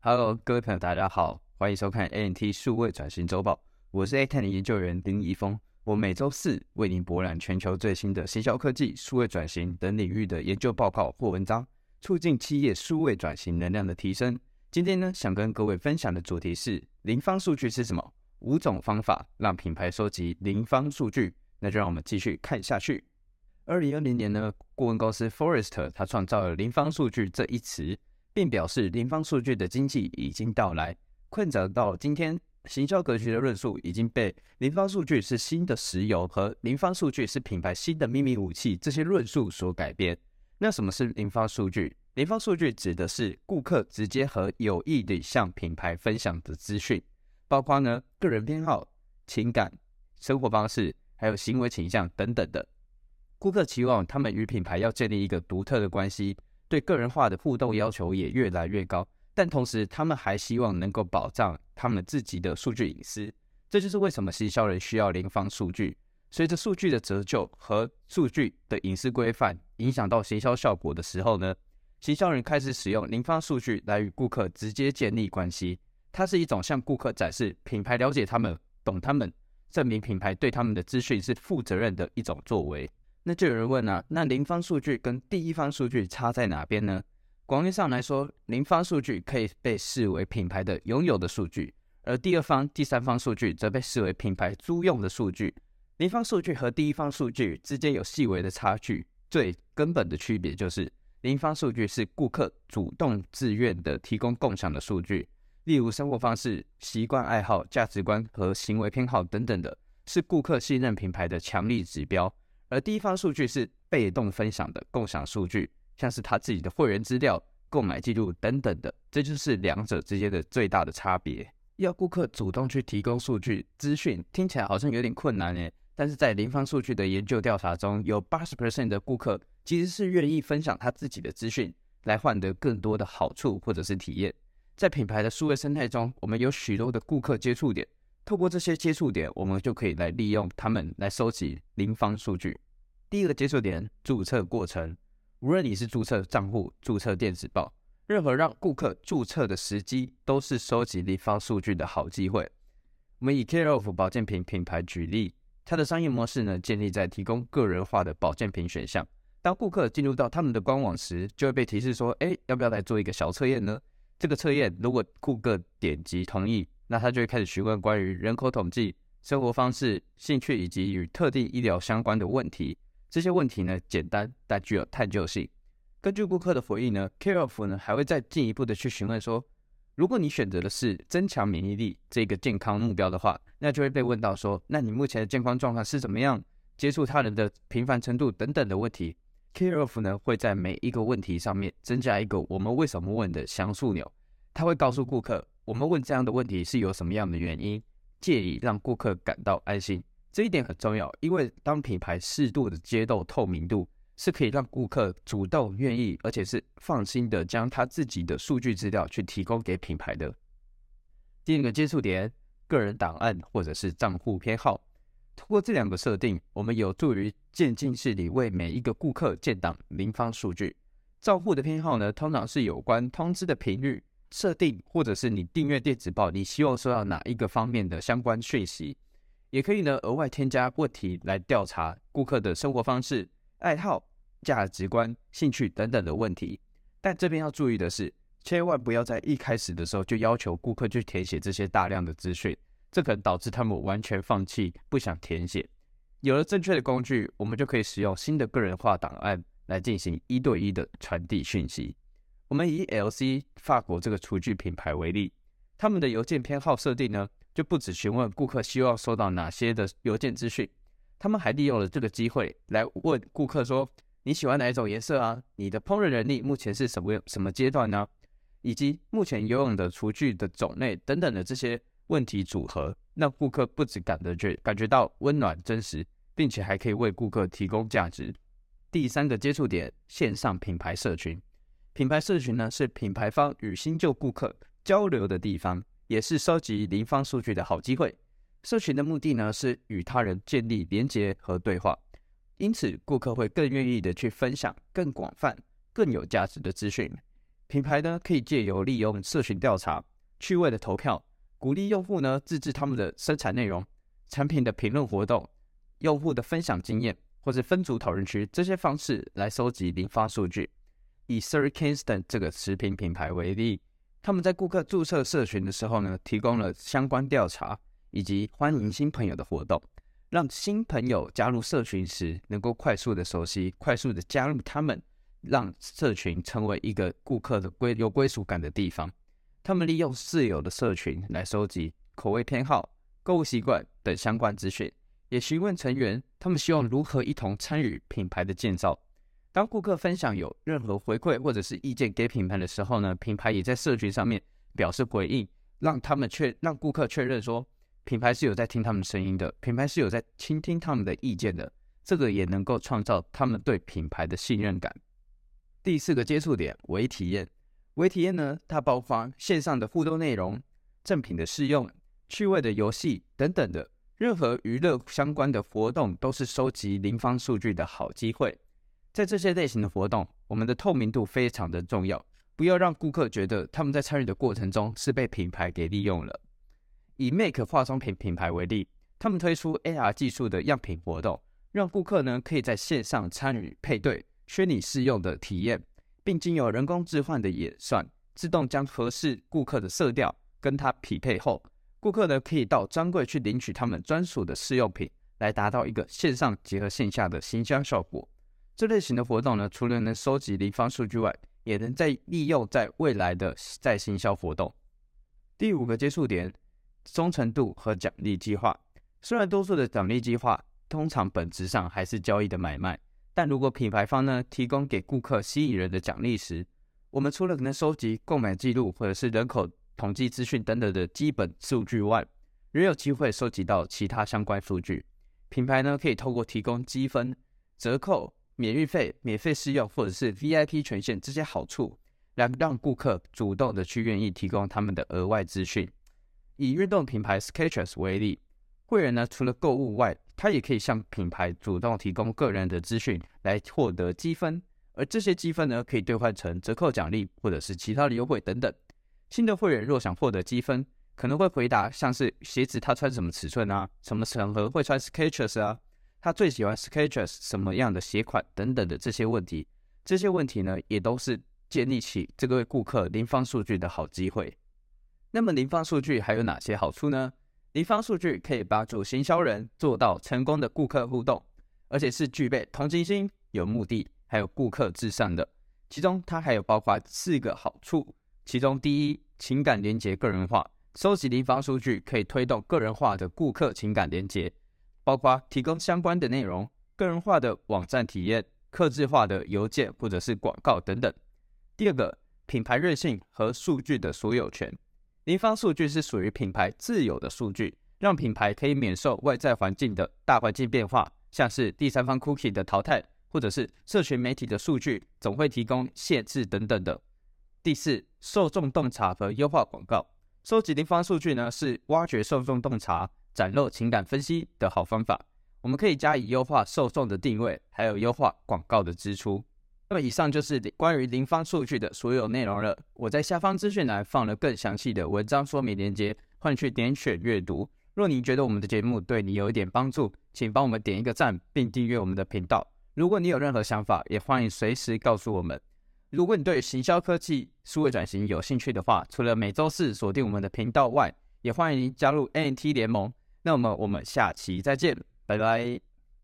Hello，各位朋友，大家好，欢迎收看 ANT 数位转型周报。我是 AT 的研究员林怡峰。我每周四为您博览全球最新的行销科技、数位转型等领域的研究报告或文章，促进企业数位转型能量的提升。今天呢，想跟各位分享的主题是零方数据是什么？五种方法让品牌收集零方数据。那就让我们继续看下去。二零二零年呢，顾问公司 Forrester 他创造了零方数据这一词。并表示零方数据的经济已经到来。困扰到今天，行销格局的论述已经被零方数据是新的石油和零方数据是品牌新的秘密武器这些论述所改变。那什么是零方数据？零方数据指的是顾客直接和有意地向品牌分享的资讯，包括呢个人偏好、情感、生活方式，还有行为倾向等等的。顾客期望他们与品牌要建立一个独特的关系。对个人化的互动要求也越来越高，但同时他们还希望能够保障他们自己的数据隐私。这就是为什么行销人需要零方数据。随着数据的折旧和数据的隐私规范影响到行销效果的时候呢，行销人开始使用零方数据来与顾客直接建立关系。它是一种向顾客展示品牌了解他们、懂他们，证明品牌对他们的资讯是负责任的一种作为。那就有人问啊，那零方数据跟第一方数据差在哪边呢？广义上来说，零方数据可以被视为品牌的拥有的数据，而第二方、第三方数据则被视为品牌租用的数据。零方数据和第一方数据之间有细微的差距，最根本的区别就是，零方数据是顾客主动自愿的提供共享的数据，例如生活方式、习惯、爱好、价值观和行为偏好等等的，是顾客信任品牌的强力指标。而第一方数据是被动分享的共享数据，像是他自己的会员资料、购买记录等等的，这就是两者之间的最大的差别。要顾客主动去提供数据资讯，听起来好像有点困难诶。但是在零方数据的研究调查中，有八十 percent 的顾客其实是愿意分享他自己的资讯，来换得更多的好处或者是体验。在品牌的数位生态中，我们有许多的顾客接触点。透过这些接触点，我们就可以来利用它们来收集零方数据。第一个接触点，注册过程。无论你是注册账户、注册电子报，任何让顾客注册的时机，都是收集立方数据的好机会。我们以 Care of 保健品品牌举例，它的商业模式呢，建立在提供个人化的保健品选项。当顾客进入到他们的官网时，就会被提示说：“哎，要不要来做一个小测验呢？”这个测验，如果顾客点击同意。那他就会开始询问关于人口统计、生活方式、兴趣以及与特定医疗相关的问题。这些问题呢，简单但具有探究性。根据顾客的回应呢，Careof 呢还会再进一步的去询问说，如果你选择的是增强免疫力这个健康目标的话，那就会被问到说，那你目前的健康状况是怎么样？接触他人的频繁程度等等的问题。Careof 呢会在每一个问题上面增加一个我们为什么问的详述钮，他会告诉顾客。我们问这样的问题是有什么样的原因，借以让顾客感到安心。这一点很重要，因为当品牌适度的揭露透明度，是可以让顾客主动愿意，而且是放心的将他自己的数据资料去提供给品牌的。第二个接触点，个人档案或者是账户偏好，通过这两个设定，我们有助于渐进式里为每一个顾客建档零方数据。账户的偏好呢，通常是有关通知的频率。设定，或者是你订阅电子报，你希望收到哪一个方面的相关讯息，也可以呢额外添加问题来调查顾客的生活方式、爱好、价值观、兴趣等等的问题。但这边要注意的是，千万不要在一开始的时候就要求顾客去填写这些大量的资讯，这可能导致他们完全放弃，不想填写。有了正确的工具，我们就可以使用新的个人化档案来进行一对一的传递讯息。我们以 LC 法国这个厨具品牌为例，他们的邮件偏好设定呢，就不只询问顾客希望收到哪些的邮件资讯，他们还利用了这个机会来问顾客说：你喜欢哪一种颜色啊？你的烹饪能力目前是什么什么阶段呢？以及目前游泳的厨具的种类等等的这些问题组合，让顾客不止感得觉感觉到温暖真实，并且还可以为顾客提供价值。第三个接触点，线上品牌社群。品牌社群呢，是品牌方与新旧顾客交流的地方，也是收集零方数据的好机会。社群的目的呢，是与他人建立连接和对话，因此顾客会更愿意的去分享更广泛、更有价值的资讯。品牌呢可以借由利用社群调查、趣味的投票，鼓励用户呢自制他们的生产内容、产品的评论活动、用户的分享经验，或者分组讨论区这些方式来收集零发数据。以 Sir Kingston 这个食品品牌为例，他们在顾客注册社群的时候呢，提供了相关调查以及欢迎新朋友的活动。让新朋友加入社群时，能够快速的熟悉、快速的加入他们，让社群成为一个顾客的归有归属感的地方。他们利用自有的社群来收集口味偏好、购物习惯等相关资讯，也询问成员他们希望如何一同参与品牌的建造。当顾客分享有任何回馈或者是意见给品牌的时候呢，品牌也在社群上面表示回应，让他们确让顾客确认说。品牌是有在听他们声音的，品牌是有在倾听他们的意见的，这个也能够创造他们对品牌的信任感。第四个接触点，微体验。微体验呢，它包括线上的互动内容、赠品的试用、趣味的游戏等等的，任何娱乐相关的活动都是收集零方数据的好机会。在这些类型的活动，我们的透明度非常的重要，不要让顾客觉得他们在参与的过程中是被品牌给利用了。以 Make 化妆品品牌为例，他们推出 AR 技术的样品活动，让顾客呢可以在线上参与配对、虚拟试用的体验，并经由人工置换的演算，自动将合适顾客的色调跟它匹配后，顾客呢可以到专柜去领取他们专属的试用品，来达到一个线上结合线下的新销效果。这类型的活动呢，除了能收集零方数据外，也能在利用在未来的再行销活动。第五个接触点。忠诚度和奖励计划，虽然多数的奖励计划通常本质上还是交易的买卖，但如果品牌方呢提供给顾客吸引人的奖励时，我们除了能收集购买记录或者是人口统计资讯等等的基本数据外，仍有机会收集到其他相关数据。品牌呢可以透过提供积分、折扣、免运费、免费试用或者是 VIP 权限这些好处，来让顾客主动的去愿意提供他们的额外资讯。以运动品牌 Skechers 为例，会员呢除了购物外，他也可以向品牌主动提供个人的资讯来获得积分，而这些积分呢可以兑换成折扣奖励或者是其他的优惠等等。新的会员若想获得积分，可能会回答像是鞋子他穿什么尺寸啊，什么场合会穿 Skechers 啊，他最喜欢 Skechers 什么样的鞋款等等的这些问题。这些问题呢也都是建立起这个顾客零方数据的好机会。那么零方数据还有哪些好处呢？零方数据可以帮助行销人做到成功的顾客互动，而且是具备同情心、有目的，还有顾客至上的。其中它还有包括四个好处，其中第一，情感连接个人化。收集零方数据可以推动个人化的顾客情感连接，包括提供相关的内容、个人化的网站体验、客制化的邮件或者是广告等等。第二个，品牌韧性和数据的所有权。零方数据是属于品牌自有的数据，让品牌可以免受外在环境的大环境变化，像是第三方 cookie 的淘汰，或者是社群媒体的数据总会提供限制等等的。第四，受众洞察和优化广告。收集零方数据呢，是挖掘受众洞察、展露情感分析的好方法。我们可以加以优化受众的定位，还有优化广告的支出。那么以上就是关于零方数据的所有内容了。我在下方资讯栏放了更详细的文章说明链接，欢迎去点选阅读。若你觉得我们的节目对你有一点帮助，请帮我们点一个赞，并订阅我们的频道。如果你有任何想法，也欢迎随时告诉我们。如果你对行销科技、数位转型有兴趣的话，除了每周四锁定我们的频道外，也欢迎加入 NT 联盟。那么我们下期再见，拜拜。